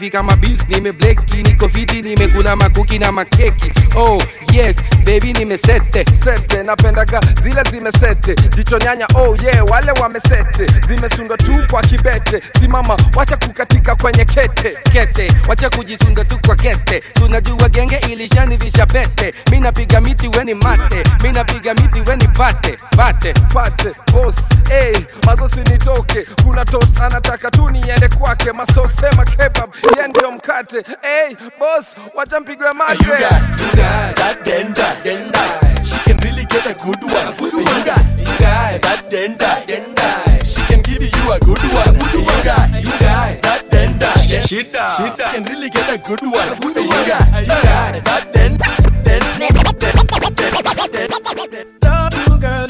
fica uma bis, nem me black, nem covid, me cula, a cookie, na ma jicho nyanya, oh yeah, wale wamesete, zimesundwa tu kwa kibete. Simama, wacha kukatika kwenye kete kete, wacha kujisunda tu kwa kete. Tunajua genge ilishanivisha vishapete mi napiga miti weni mate, mi napiga miti weni pate pate pate boss, hey, mazosi nitoke, kuna tos anataka tu niende kwake, masosema kebab ye ndio mkate. Hey boss, wacha mpigwe mate. You got, you got that. She can really get a good one. A good one. You got, you die, that then die, then die. She can give you a good one. A good one. You got, you die, that then die. She, she die, she die. Can really get a good one. A good one. You got, you die, that then, then, then, then, then, then. Love you, girl.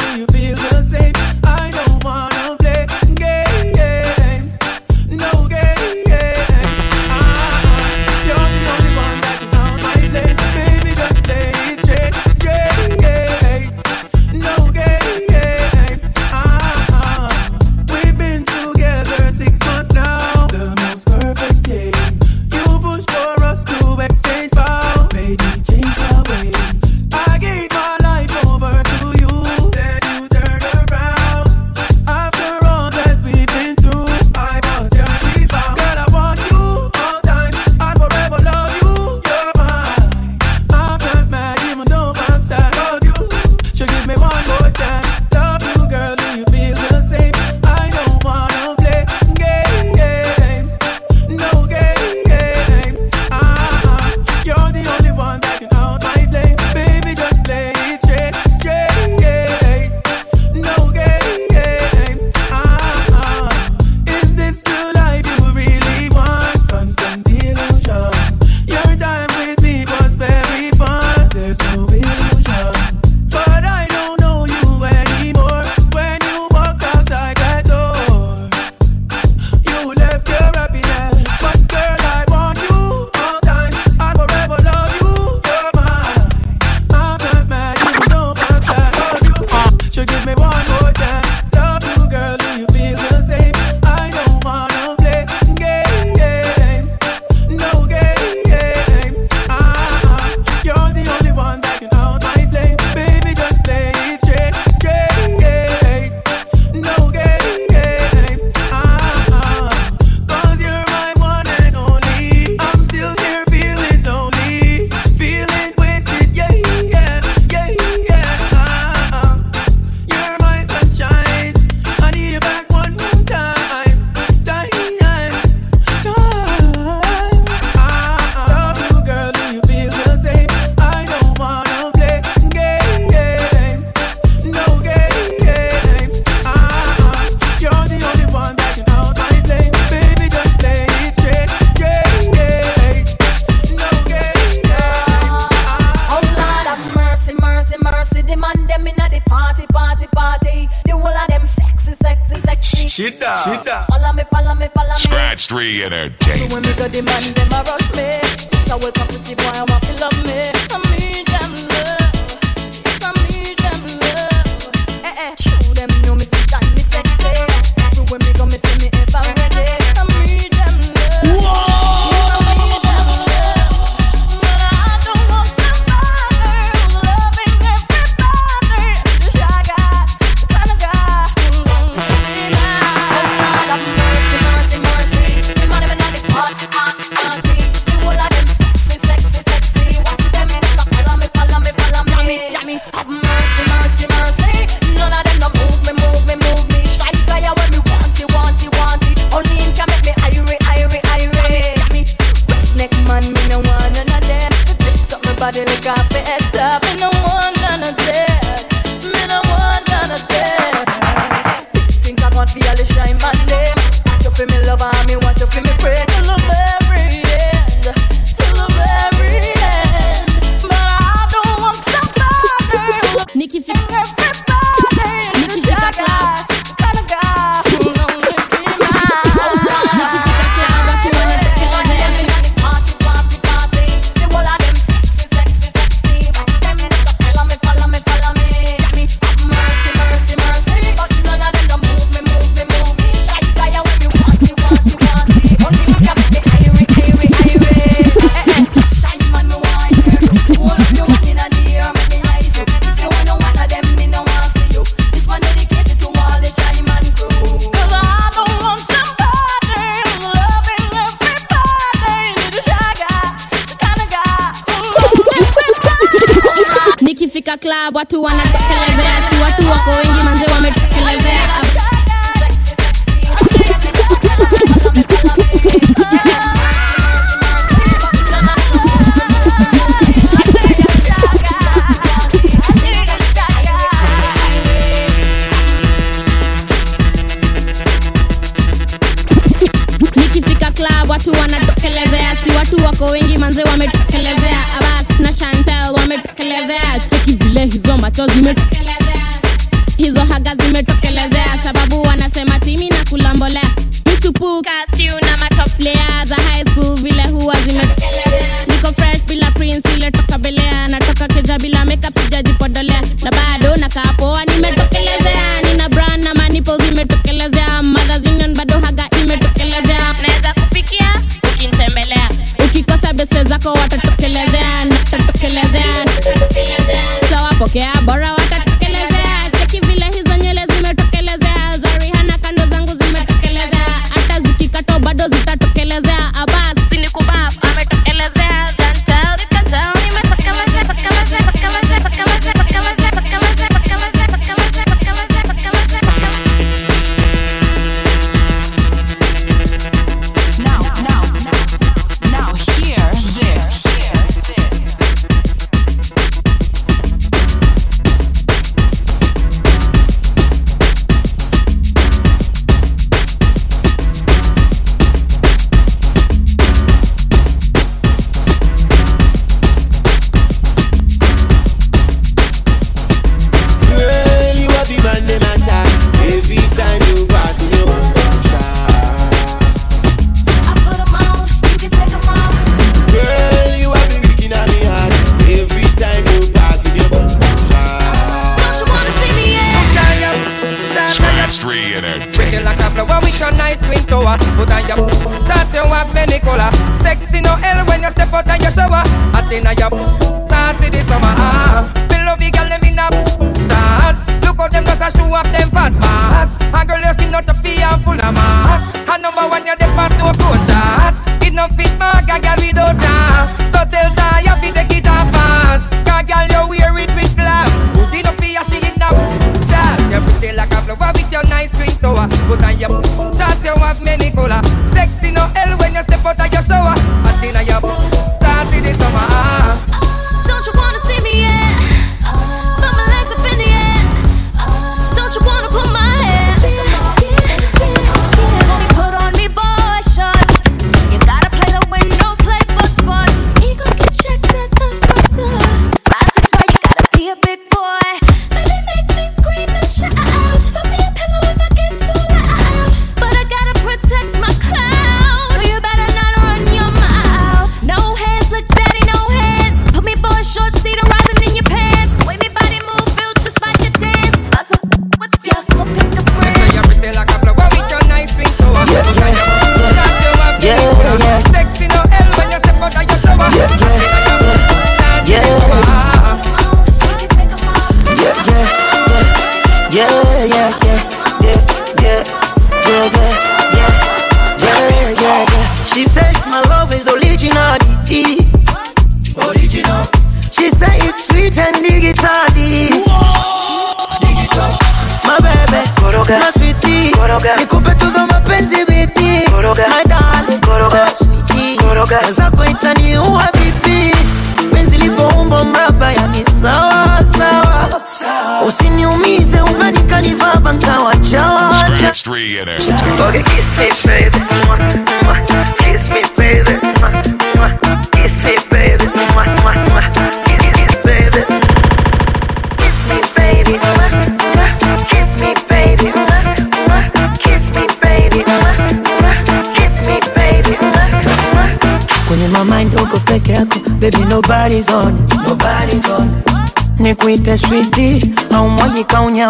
people are sexy, no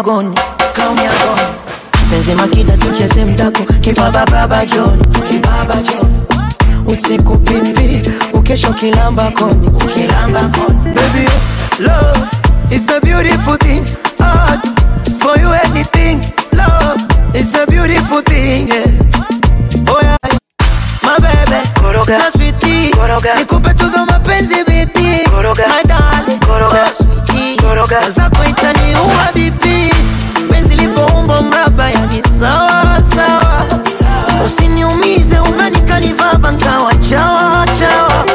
mwaji kaunyagoni kaunyagoni penzi makida tucheze mdako kibaba baba joni. Kibaba joni. Usiku pipi ukesho kilamba koni. Ukilamba koni. Baby love is a beautiful thing. Art for you anything. Love is a beautiful thing yeah. oh yeah. My baby na switi nikupe tuzo mapenzi biti my darling. Na switi zako itani uwa bibi penzi lipo umbo mraba yani sawa sawa usiniumize umanikalivaba nkawa chawa chawa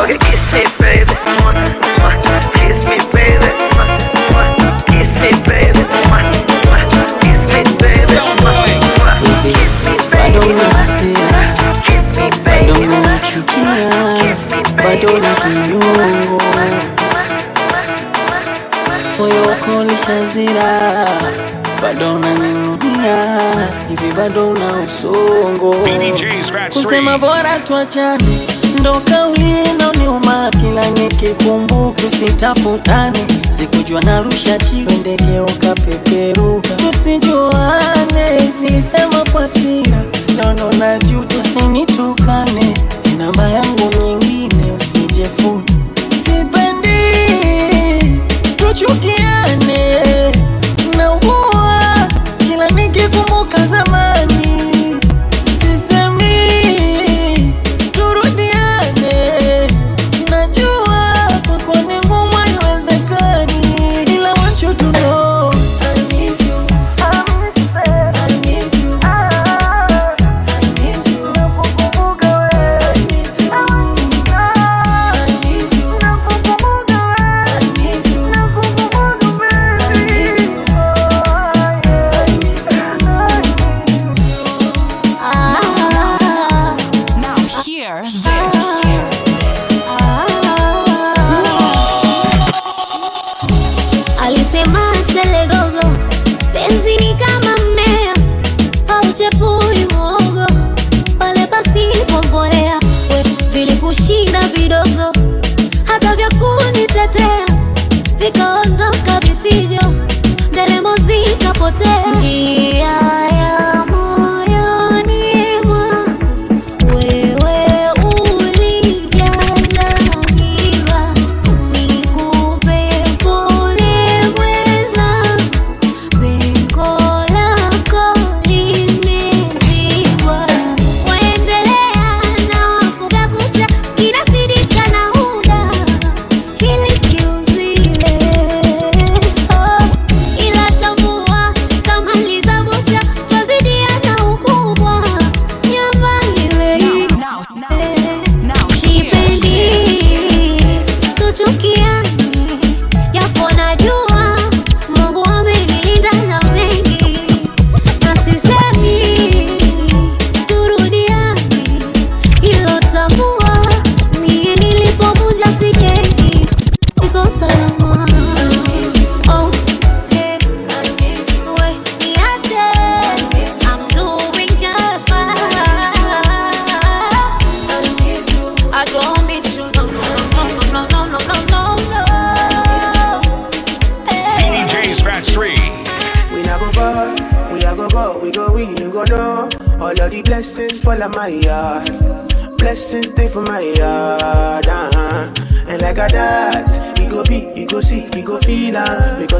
Okay, oh, kiss me, baby. Mwah, mwah. Kiss me, baby. Mwah, mwah. Kiss me, baby. Mwah, mwah. Kiss me, baby. Mwah, mwah. Kiss me, baby. Mwah, mwah. Kiss me, baby. Mwah, mwah. Kiss me, baby. bado na kinyongo ulishazira bado unaninunia hivi bado una usongo. Kusema 3. bora tuachane ndo kauli inaoniuma kila nikikumbuka usitafutane sikujua narusha jiwe ndege ukapeperuka. Tusijuane nisema kwa sira nono na juu tusinitukane namba yangu nyingine usijefuni sipendi tuchukiane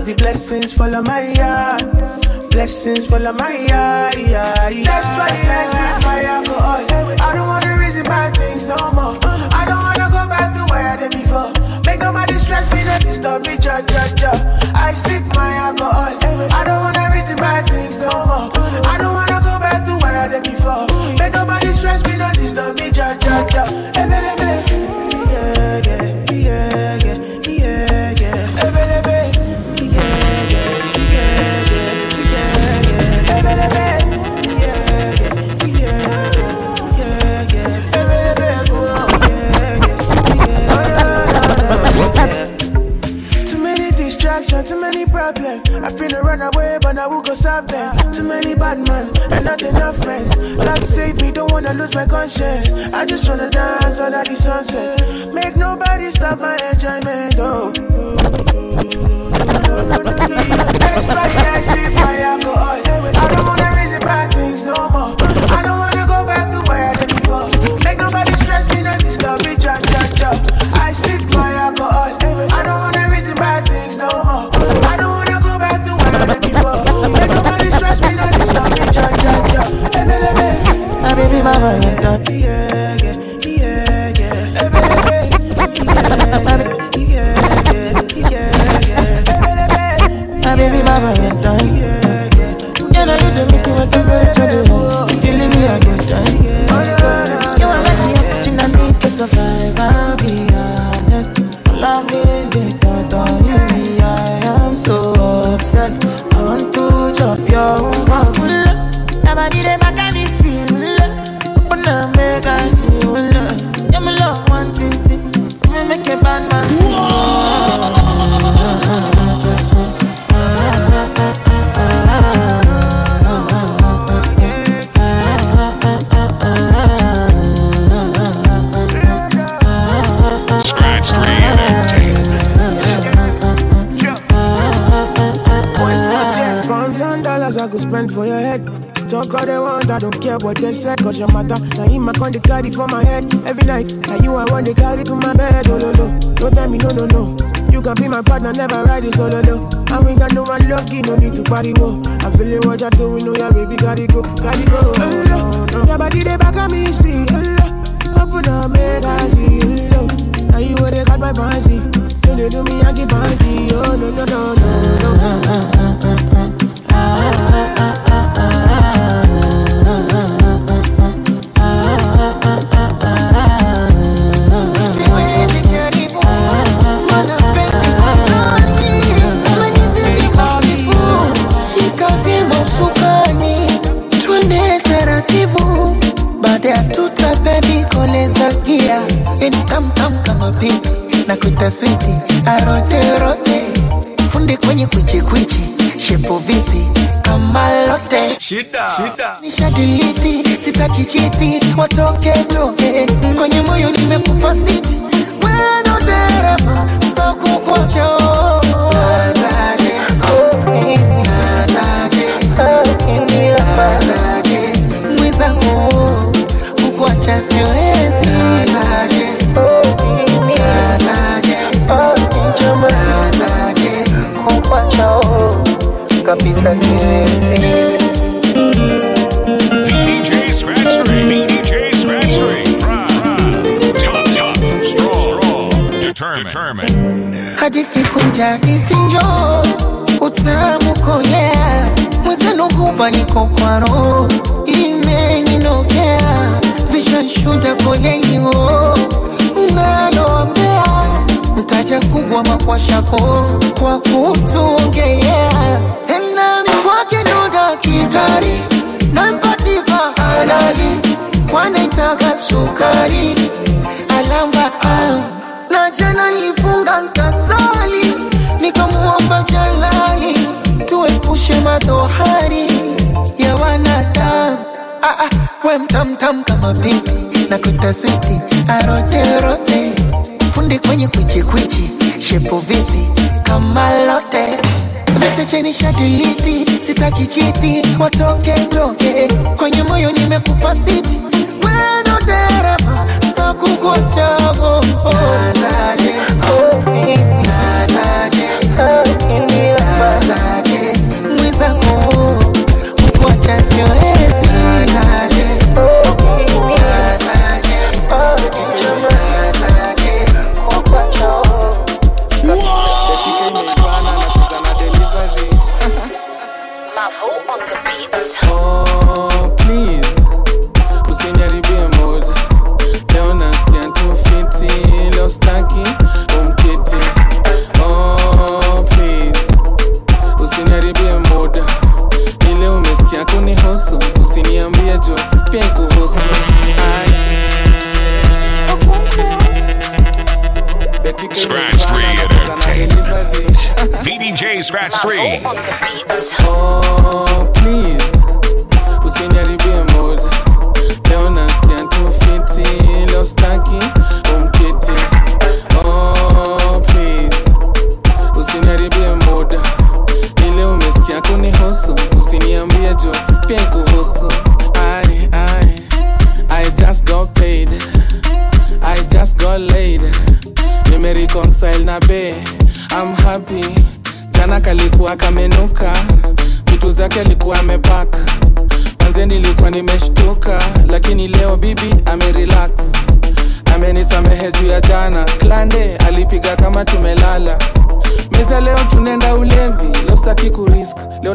the blessings fall on my yard. Blessings fall on my yard. That's why blessings my alcohol. I don't wanna reason bad things no more. I don't wanna go back to where I did before. Make nobody stress me, not disturb me, cha cha cha. I sip my alcohol. I don't wanna reason bad things no more. I don't wanna go back to where I did before. Make nobody stress me, not disturb me, cha cha cha. Of them. Too many bad men and not enough friends. Love save me, don't wanna lose my conscience. I just wanna dance under the sunset. Make nobody stop my enjoyment. Oh. I sip my alcohol. I I what they said. Cause your matter, now him I con the carry for my head every night. Now you I want to carry to my bed, oh no no. Don't tell me no no no. You can be my partner, never ride it solo oh, no. And we got no one lucky, no need to party wo. I'm feeling what you're doing, know yeah baby, gotta go, gotta go. Oh, no, no. Your body they back at me, speed. Oh, no. Open up, make I see. Oh, no. Now you where they got my fancy. Don't they do me, I get fancy. Oh no no no no no. Na kuita switi. Arote rote, funde kwenye kwichi kwichi, shepo vipi? Kama lote. Shida. Shida. nishadiliti sitaki chiti watoke toke determined. siku nja kisinjo. Utamu kolea mwezenu kupa niko kwaro. Imeninokea vishanshuda kolenio naloambea mtaja kubwa makwashako. Kwa kutuongelea tena mikwake ndo dakitari nampatipa halali. Kwanaitaka sukari. Alamba am na jana nilifunga nkasali nikamuomba jalali tuepushe madhohari ya wanadamu. Ah, ah, we mtamtam kama binti na kutaswiti aroterote fundi kwenye kwichikwichi shepu vipi? Kama lote. Vichecheni shadiliti sitaki chiti watoke toke. Kwenye moyo nimekupa siti. Weno kukuacha bombo Scratch 3.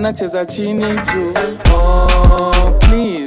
wanacheza chini juu. Oh, please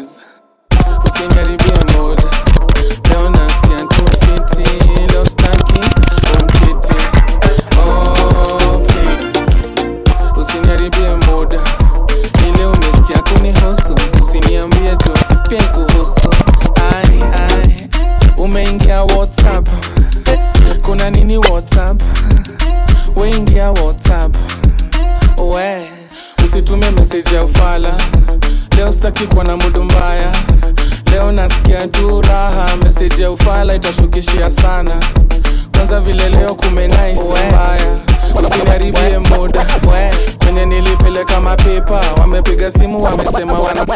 wanapiga simu wamesema wana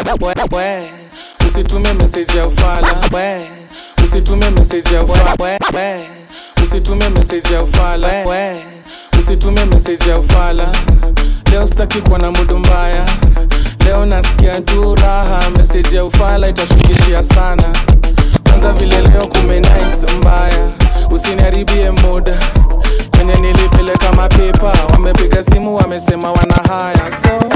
we usitume message ya ufala. We usitume message ya ufala. we usitume message ya ufala. We usitume message ya ufala. Leo sitaki kwa na mudu mbaya. Leo nasikia tu raha. Message ya ufala itashukishia sana. Kwanza vile leo kumenice mbaya. Usiniharibie muda kwenye nilipeleka mapipa. Wamepiga simu wamesema wana haya. So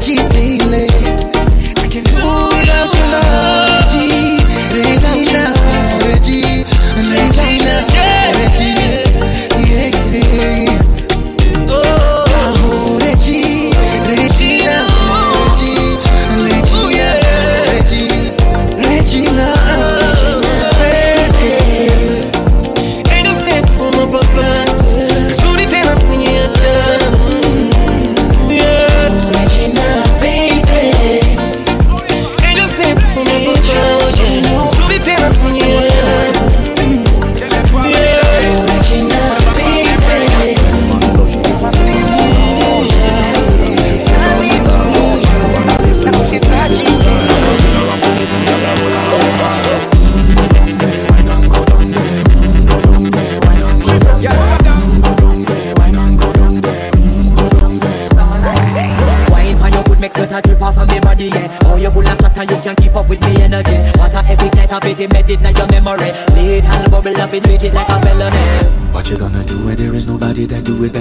DJ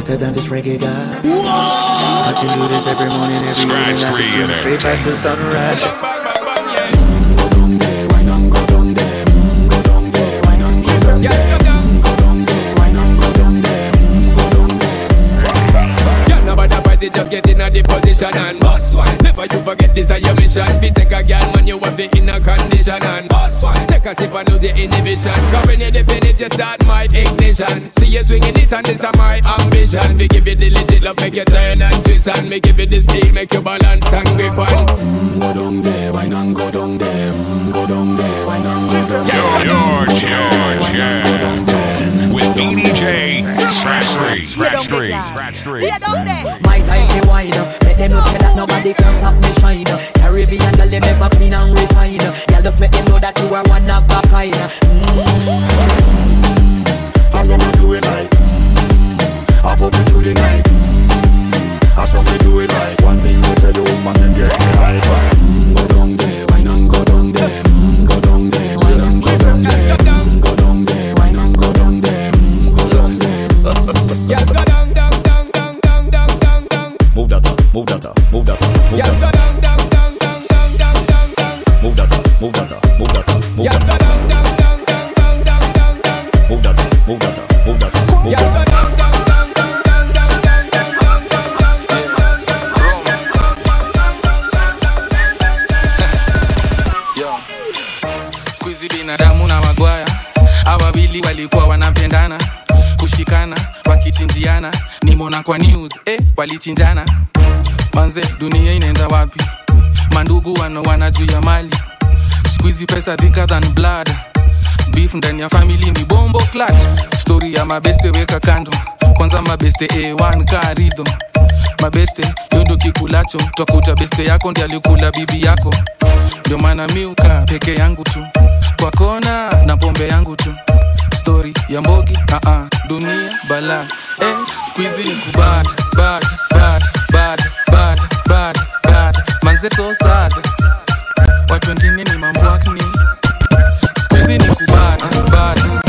that do it better than this reggae guy? I can do this every morning, every Scratch evening, three and in straight back to sunrise. Yeah, nobody party, just get in a the position and boss one. Never you forget this is your mission. Fi take a girl, man, you have the inner condition and boss one. Take a sip and lose the inhibition. Cause when you dip in it, you start my ignition. See you swinging it and this is my ambition. We give you the legit love, make you turn and twist and me give you the speed, make you balance and grip on. Go down there, why not go down there? Mm, Go down there, why not go down there? Your charge, yeah. With VDJ, Scratch 3, Scratch 3, Scratch 3. My time to wine Let them know say that nobody can stop me shine Caribbean girl they make me clean and refine Girl just make them know that you are one of a kind I wanna do it like mm, I pop it through the night mm, I saw me do it like One thing you tell the woman and get me hyper mm, Go down there, why not go down there mm, Go down there, why not go down there mm, Go down there, why not go down there mm, Go down there Yeah, go down, down, down, down, down, down, down, down. Move that up, move that up, move that up, move Yeah, that go up down, down, down, down, down, down, down, down. Move that up, move that up, move that up, move that up walichinjana manze dunia inaenda wapi? Mandugu wanawana juu ya mali. Hizi pesa thicker than blood. Beef ndani ya family ni bombo clutch. Story ya mabeste weka kando. Kwanza mabeste a1 karido mabeste yondo kikulacho. Twakuta beste yako ndi alikula bibi yako. Ndio maana miuka peke yangu tu. Kwa kona na pombe yangu tu stori ya mbogi uh -uh, dunia bala. Eh, squizi ni kubad bad bad bad bad bad bad. Manze so sad. Watu wengine ni mambwakni squizi ni kubad bad bad bad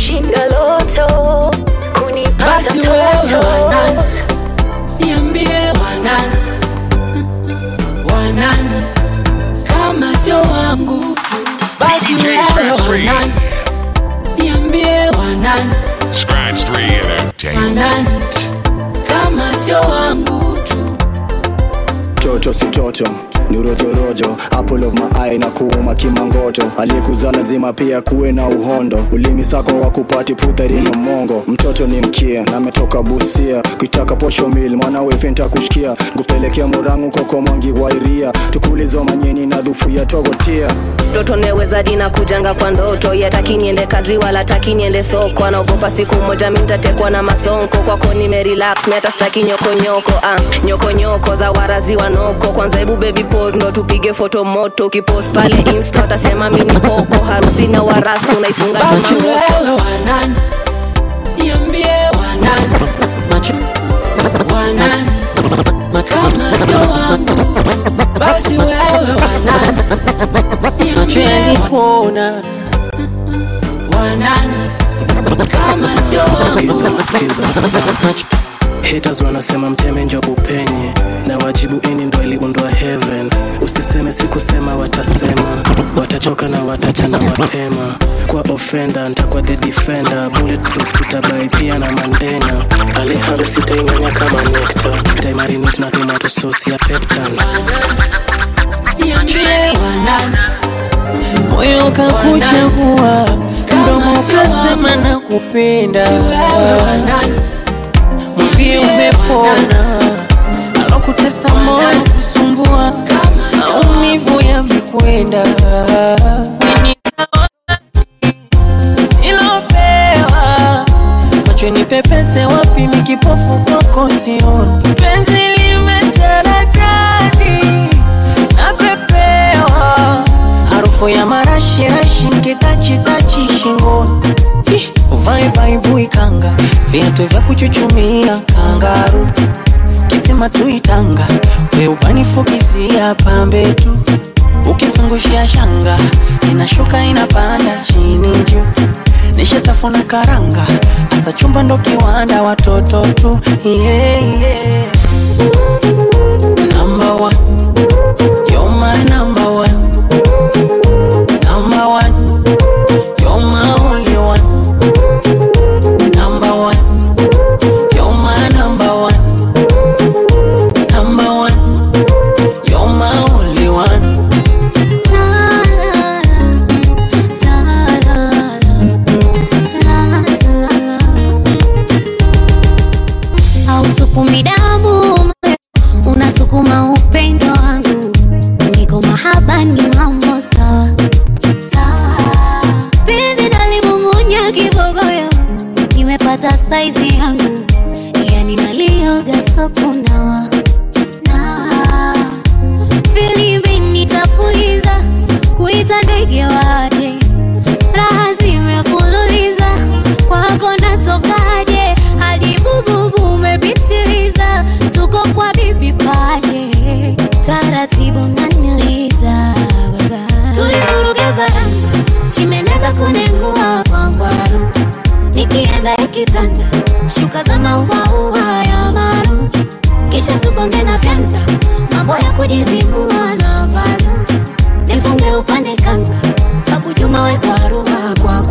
kushinda loto kunipata mtoto niambie wanan. Wanan kama sio wangu tu. Basi wanan niambie wanan. Wanan kama sio wangu tu. Toto si toto ni urojorojo apple of my eye na kuuma kimangoto aliyekuzaa lazima pia kuwe na uhondo. Ulimi sako wa kupati puthari na mongo. Mtoto ni mkia na ametoka busia. Kuitaka posho mil mwana wefenta kushikia kupelekea murangu koko mwangi wairia tukulizo manyeni na dhufu ya togotia. Mtoto newezadi dina kujanga kwa ndoto. Yataki niende kazi wala taki niende soko. Anaogopa siku moja mintatekwa na masonko. Kwako nimerelax mi hata staki nyokonyoko ah, nyokonyoko za warazi wanoko kwanza hebu baby pose ndo tupige foto moto ukipost pale insta watasema mini koko harusi na warastu unaifunga kama wewe wanani? Niambie wanani? Macho wanani? Makama sio wangu. Basi wewe wanani? Macho yalikuona wanani? Kama sio wangu. Haters wanasema mteme njo bupenye na wajibu ini ndo iliundwa heaven. Usiseme sikusema watasema. Watachoka na watachana mapema kwa ofenda ntakuwa the defender. Bulletproof tutabai pia na mandena. Alejandro sitainyanya kama nekta taimarinit na tomato sauce ya peptan niambie wanani moyo kakuchagua mdomo kasema na kupenda mwambie umepona alokutesa moyo kusumbua maumivu yamekwenda. Macho ni pepese wapi kwako sioni. Penzi limetaradadi napepewa. Harufu ya marashi rashi shingoni viatu vya kuchuchumia kangaru kisima tuitanga weupanifukizia pambe tu ukizungushia shanga inashuka inapanda chini juu nishatafuna karanga asa chumba ndo kiwanda watoto tu yeah, yeah. Number one. You're my. Number kunengua kwa ngwaru nikienda ikitanda shuka za mauaua ya maru. Kisha tukonge na vyanda mambo ya kujizibua na valu nifunge upande kanga babu juma we kwaru kwa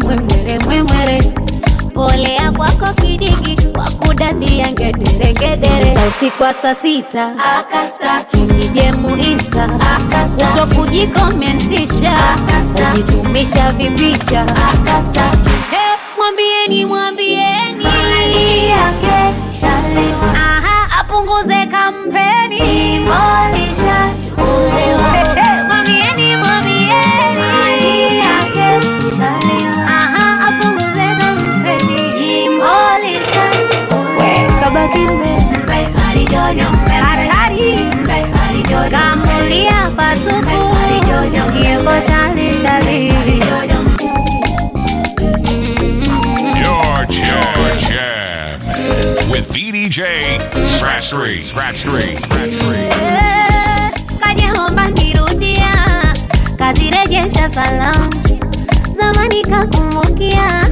kanimwagia mwemwere mwemwere. Polea kwako kidigi wakudandia ngederengedere Sa usiku wa saa sita akastaki kuto kujikomentisha kujitumisha vipicha. Hey, mwambieni mwambieni. Yake shalewa apunguze kampeni. Imolisha chali chali Your jam, jam. With VDJ Scratch 3. Scratch 3. Scratch 3. kajaomba nirudia kazirejesha salamu zamani kakumbukia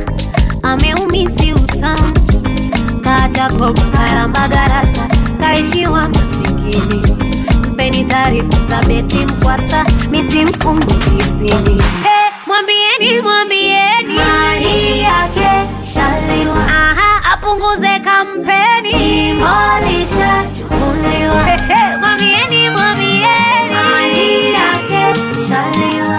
ameumisi utamu kajakoba karambagarasa kaishiwa masikini mpeni taarifa za beti mkwasa misimkumbukisini hey, mwambieni mwambieni. Mali yake shaliwa. Aha apunguze kampeni. Imolisha chukuliwa hey, mwambieni mwambieni. Mali yake shaliwa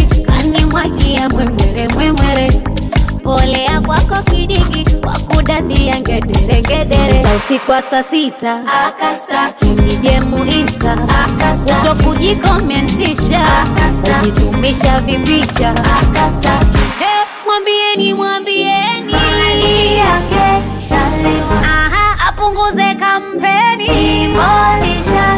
kanimwagia mwemwere mwemwere polea kwako kidigi wakudandia ngederengedere Sa usiku wa saa sita akastaki nije muista kuto kujikomentisha kujitumisha vipicha. Hey, mwambieni mwambieni. Yake shalewa aha apunguze kampeni. Imolisha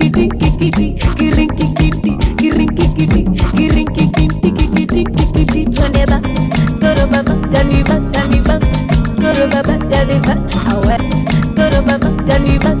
baba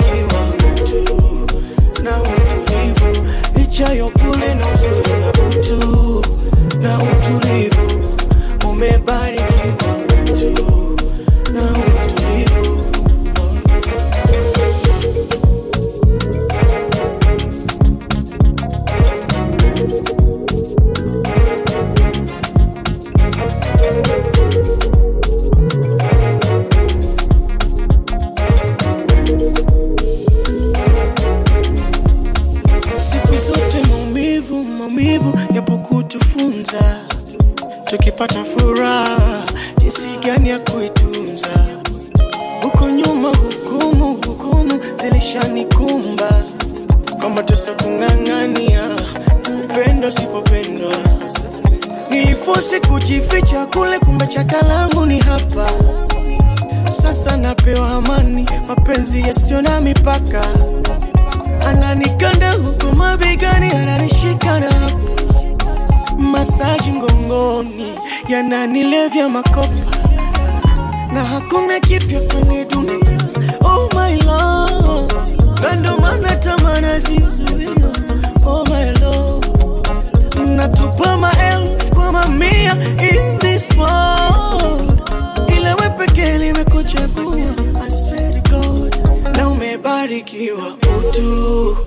umebarikiwa utu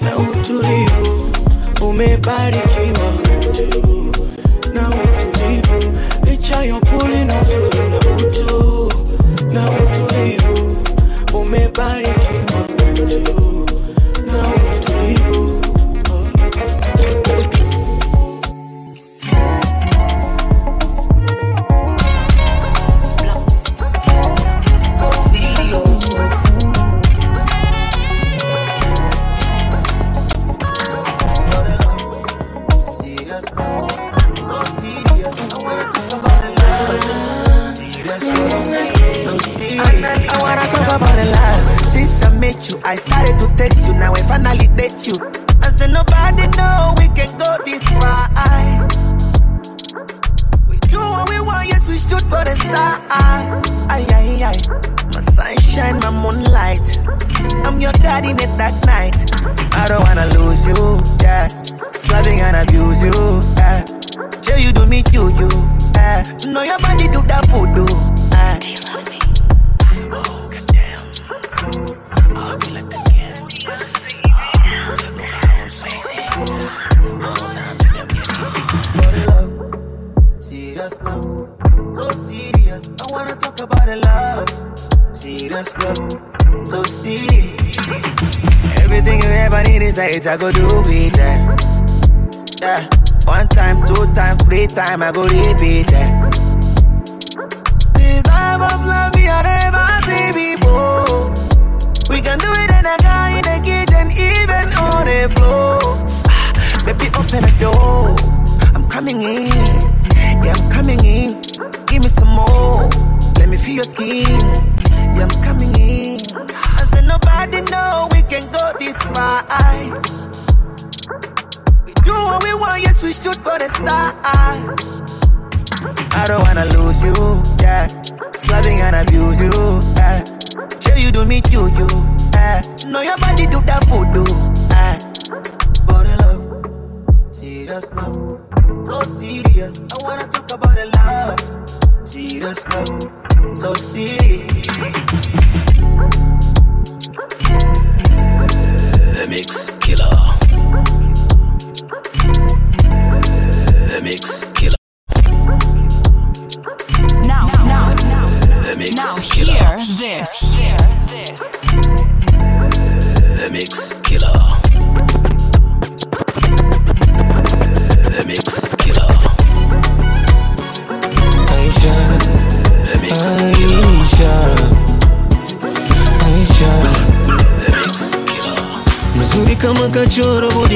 na utulivu. Umebarikiwa utu na utulivu. Licha ya uzuri na utu na utulivu. Umebarikiwa I go do it. Yeah. yeah. One time, two time, three time, I go repeat. Yeah. This type of love we have never seen before. We can do it in a car, in the kitchen, even on the floor. Ah, baby, open the door. I'm coming in. Yeah, I'm coming in. Give me some more. Let me feel your skin. Yeah, I'm coming in. Nobody know we can go this far. We do what we want, yes, we shoot for the star. I don't wanna lose you, yeah. Slapping and abuse you, yeah. Show you do me you, you, yeah. Know your body do that voodoo, yeah. For the love, serious love, so serious. I wanna talk about the love, serious love, so serious. The Mix Killer. The Mix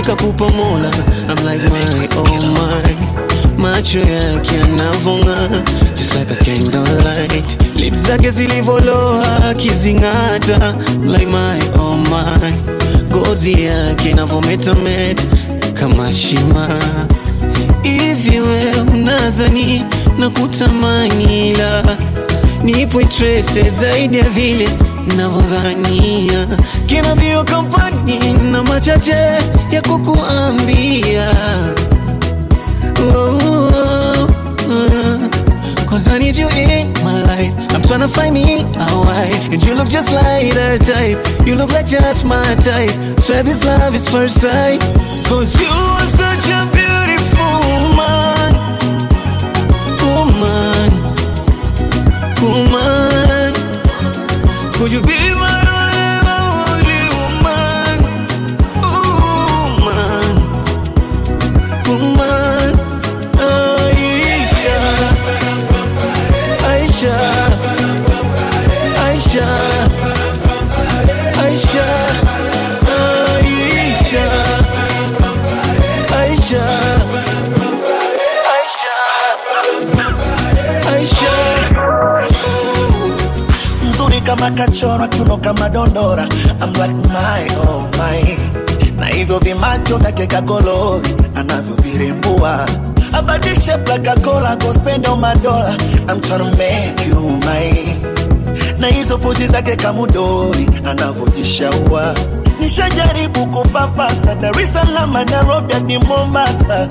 kachoro bodi kakupa mola I'm like my oh my. Macho yake yanavonga Just like a candlelight Lips zake zilivoloa akizing'ata Like my oh my. Gozi yake inavometameta kama shima. Hivi we unazani na kutamani ila nipo interested zaidi ya vile kampani na machache ya kukuambia oh, oh, oh. Cause I need you in my life. I'm tryna find me a wife. And you look just like her type. You look like just my type. Swear this love is first sight. Cause you are such a you be vyake kagolori anavyovirembua abadishe plakakola kospenda madola I'm trying to make you my na hizo pozi zake kamudori anavyojishaua. Nishajaribu kupapasa Dar es Salaam Nairobi hadi Mombasa.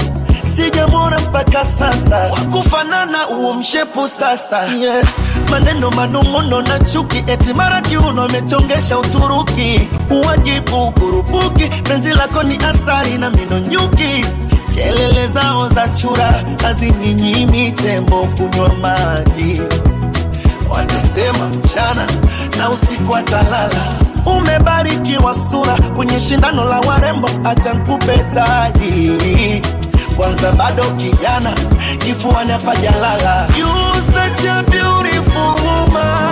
Sijamwona mpaka sasa. Wakufanana uo mshepu sasa. Yeah. Maneno manung'uno na chuki eti mara kiuno amechongesha Uturuki. Uwajibu kurupuki penzi lako ni asari na mino nyuki. Kelele zao za chura hazininyimi tembo kunywa maji. Watasema mchana na usiku atalala. Umebarikiwa sura kwenye shindano la warembo acha nkupe taji. Kwanza bado kijana kifuani hapajalala You such a beautiful woman. Woman.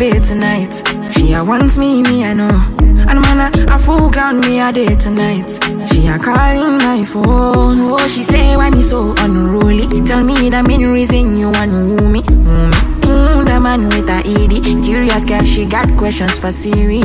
Bed tonight. She a wants me, me I know. And man, a, a full ground me a day tonight. She a calling my phone. Oh, she say why me so unruly. Tell me the main reason you want woo me. Woo me. Mm, the man with a ED. Curious girl, she got questions for Siri.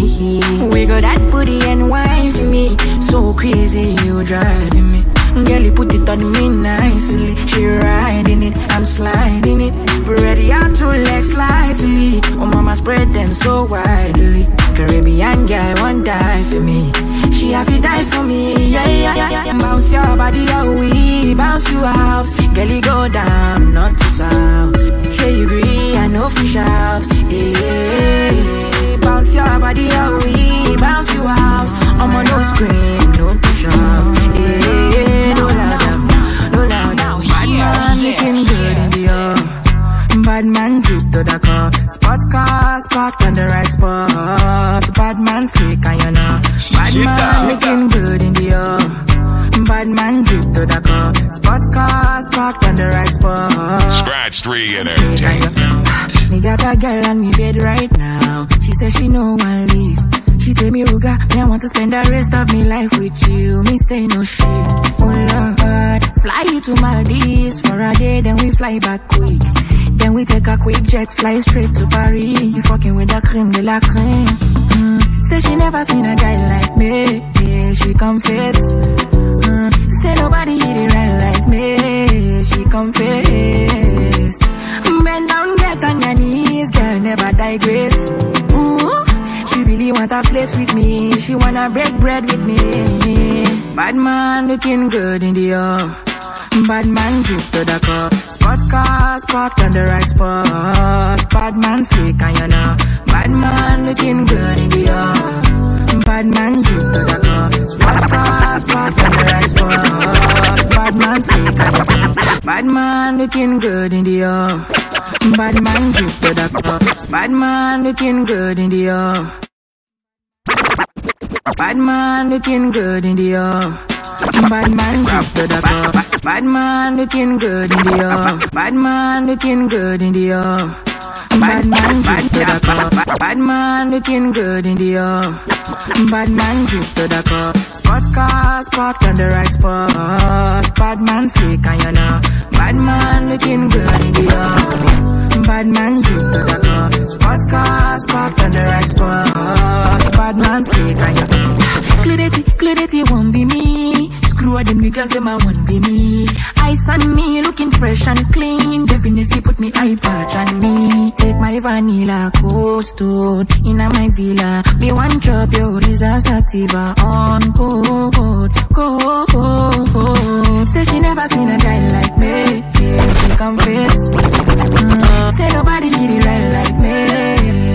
Wiggle that booty and for me. So crazy, you driving me. Girl, you put it on me nicely. She riding it, I'm sliding it. Spread your two legs slightly. Oh, mama, spread them so widely. Caribbean girl, won't die for me. She have to die for me. Yeah, yeah, yeah, yeah. Bounce your body, oh, we bounce you out. Girl, you go down, not to south. Sure you agree, I know fish out. Yeah, bounce your body, oh, we bounce you out. I'm on no scream, no to shout. Yeah, Looking good in the air. Bad man drip to the car. Sports cars parked on the right spot. Bad man slick and you know. Bad man looking good in the air. Bad man drip to the car. Sports cars parked on the right spot. Scratch three and entertainment. Me got a girl on me bed right now. She says she no one leave. She tell me, Ruga, me I want to spend the rest of me life with you. Me say no shit. Oh Lord, fly you to Maldives for a day, then we fly back quick. Then we take a quick jet, fly straight to Paris. You fucking with the cream de la creme. Mm. Say she never seen a guy like me. Yeah, she confess. Mm. Say nobody hit it right like me. She confess. Wanna with me. She wanna break bread with me. Bad man looking good in the air. Bad man drip to the car. Sports cars parked on the right spot. Bad man slick and you know. Bad man looking good in the air. Bad man drip to the car. Sports cars parked on the right spot. Bad man slick and you know. Bad man looking good in the air. Bad man drip to the car. Bad man looking good in the air. Bad man looking good in the air. Bad man to the car. Bad man looking good in the air. Bad man looking good in the air. Bad man drip to the car. Bad man looking good in the air. Bad man drip to the car. Sports cars parked on the right spot. Bad man slick and you know. Bad man looking good in the air. Bad man drip to the car. Sports cars parked on the right spot. Bad man slick and you. Clarity, clarity won't be me. Screw them niggas, them I won't be me. Ice on me, looking fresh and clean. Definitely put me eye patch on me. Take my vanilla cold stone in my villa. Me one drop your Sativa on cold, cold. Say she never seen a guy like me. Yeah, she confess. Mm, say nobody hit it right like me.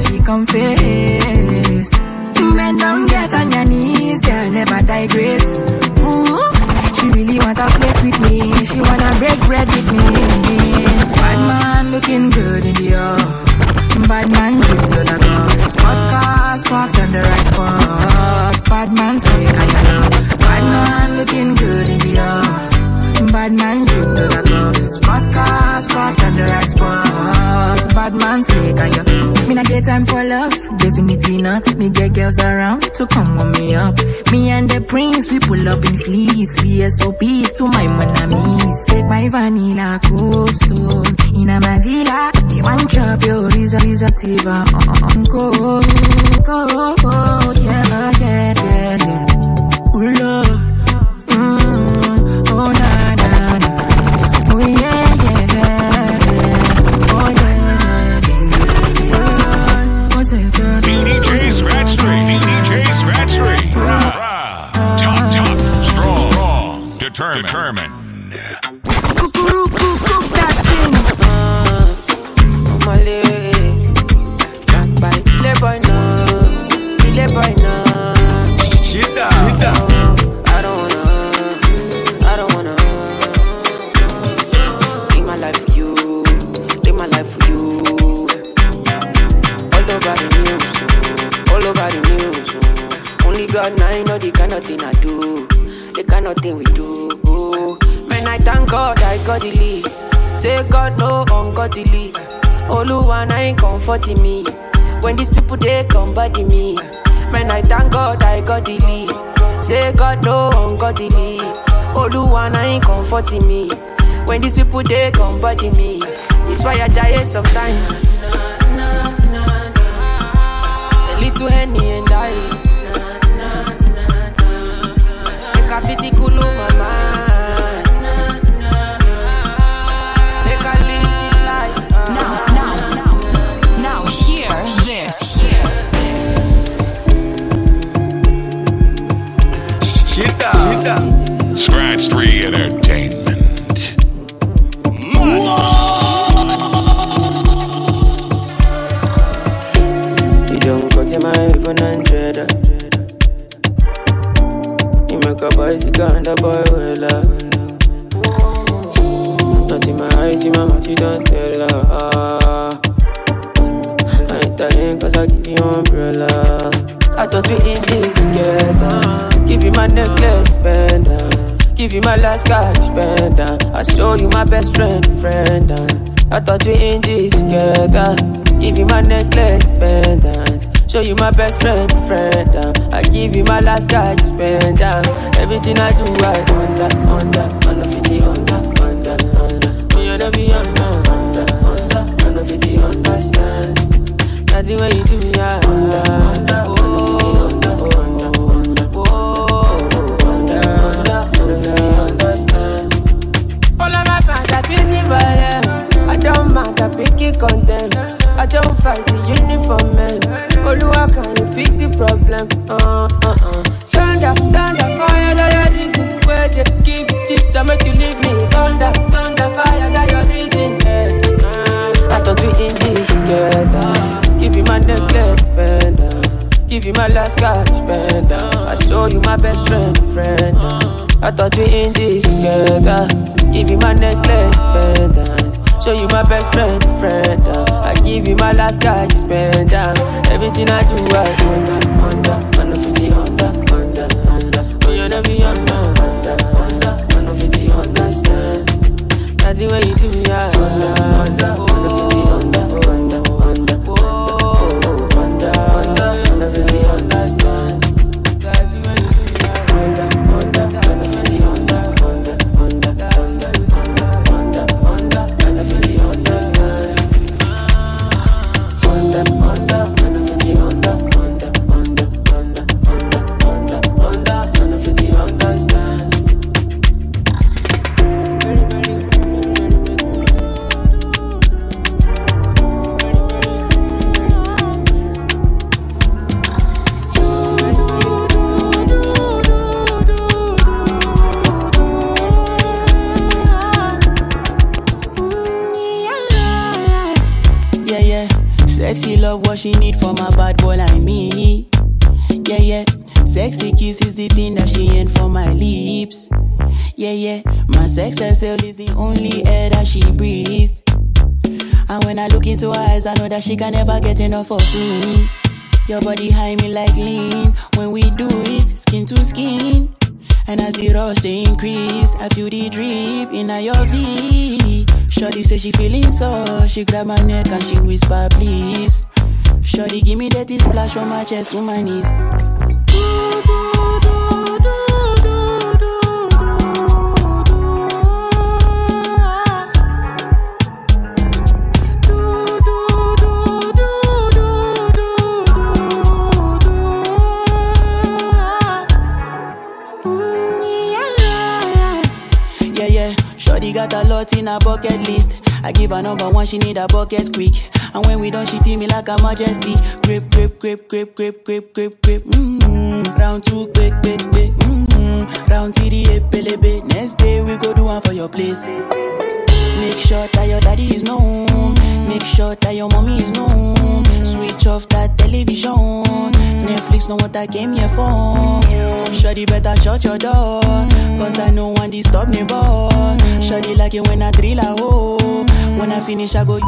She confess. Bend down, get on your knees, girl, never digress. Ooh, she really wanna flex with me. She wanna break bread with me. Bad man looking good in the air. Bad man drip to the car. Sports cars time for love, definitely not. Me get girls around to come warm me up. Me and the prince, we pull up in fleets. VSOPs to my monamis. Take my vanilla cold stone in my villa. Me one drop your Risa Tiva on cold, cold, yeah, yeah, yeah, yeah. Ooh, love. Comforting me. When these people they come body me. Man, I thank God I got the lead. Say God no ungodly. Oluwa na ain't comforting me. When these people they come body me. It's why I die sometimes. Little henny and ice. Cool my mind. you my best friend, friend. Uh. I give you my last card to spend. Uh. Everything I do, I wonder. she grab my neck and she whisper, please. Shorty, give me that splash from my chest to my knees. Ooh, Number one, she need a bucket quick. And when we done, she feel me like a majesty. Grip, grip, grip, grip, grip, grip, grip, grip. Mm-hmm. Round two, quick, quick, quick. Mm-hmm. Round TDA, pele, Next day, we go do one for your place. Make sure that your daddy is known. Make sure that your mommy is known. Switch off that television. Netflix know what I came here for. Shorty better shut your door. Cause I know one disturb neighbor. Shorty like it when I drill a hole? When I finish, I go.